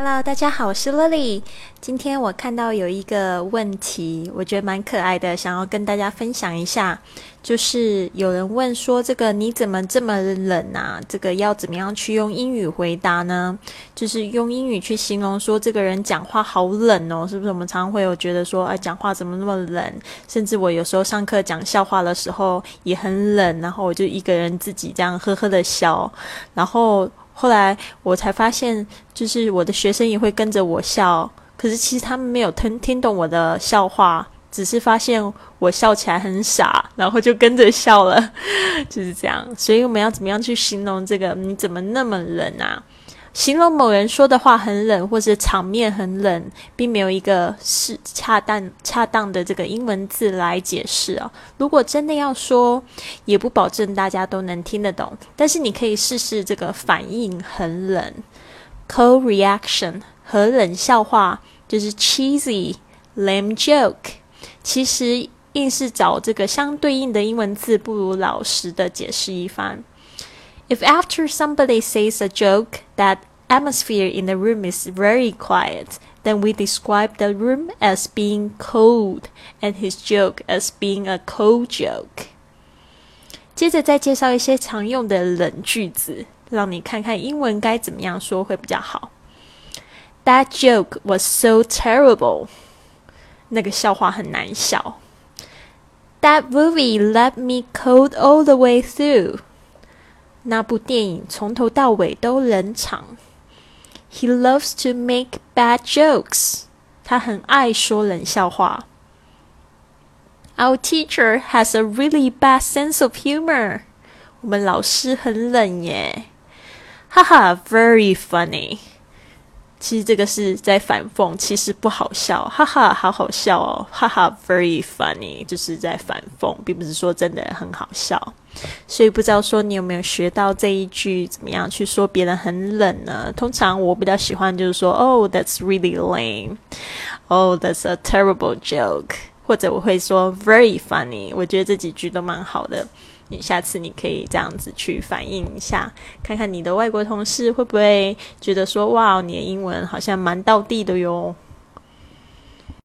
Hello，大家好，我是 Lily。今天我看到有一个问题，我觉得蛮可爱的，想要跟大家分享一下。就是有人问说：“这个你怎么这么冷啊？这个要怎么样去用英语回答呢？就是用英语去形容说这个人讲话好冷哦，是不是？我们常常会有觉得说，哎，讲话怎么那么冷？甚至我有时候上课讲笑话的时候也很冷，然后我就一个人自己这样呵呵的笑，然后。”后来我才发现，就是我的学生也会跟着我笑，可是其实他们没有听听懂我的笑话，只是发现我笑起来很傻，然后就跟着笑了，就是这样。所以我们要怎么样去形容这个？你怎么那么冷啊？形容某人说的话很冷，或者场面很冷，并没有一个是恰当恰当的这个英文字来解释啊。如果真的要说，也不保证大家都能听得懂。但是你可以试试这个反应很冷，cold reaction 和冷笑话就是 cheesy lame joke。其实硬是找这个相对应的英文字，不如老实的解释一番。If after somebody says a joke that atmosphere in the room is very quiet, then we describe the room as being cold and his joke as being a cold joke. 接着再介绍一些常用的冷句子，让你看看英文该怎么样说会比较好。That joke was so terrible. 那个笑话很难笑。That movie left me cold all the way through. 那部电影从头到尾都冷场。He loves to make bad jokes。他很爱说冷笑话。Our teacher has a really bad sense of humor。我们老师很冷耶。哈哈，very funny。 其实这个是在反讽，其实不好笑，哈哈，好好笑哦，哈哈，very funny，就是在反讽，并不是说真的很好笑。所以不知道说你有没有学到这一句怎么样去说别人很冷呢？通常我比较喜欢就是说，Oh, that's really lame. Oh, that's a terrible joke. 或者我会说 very funny。我觉得这几句都蛮好的。你下次你可以这样子去反映一下，看看你的外国同事会不会觉得说，哇，你的英文好像蛮到地的哟。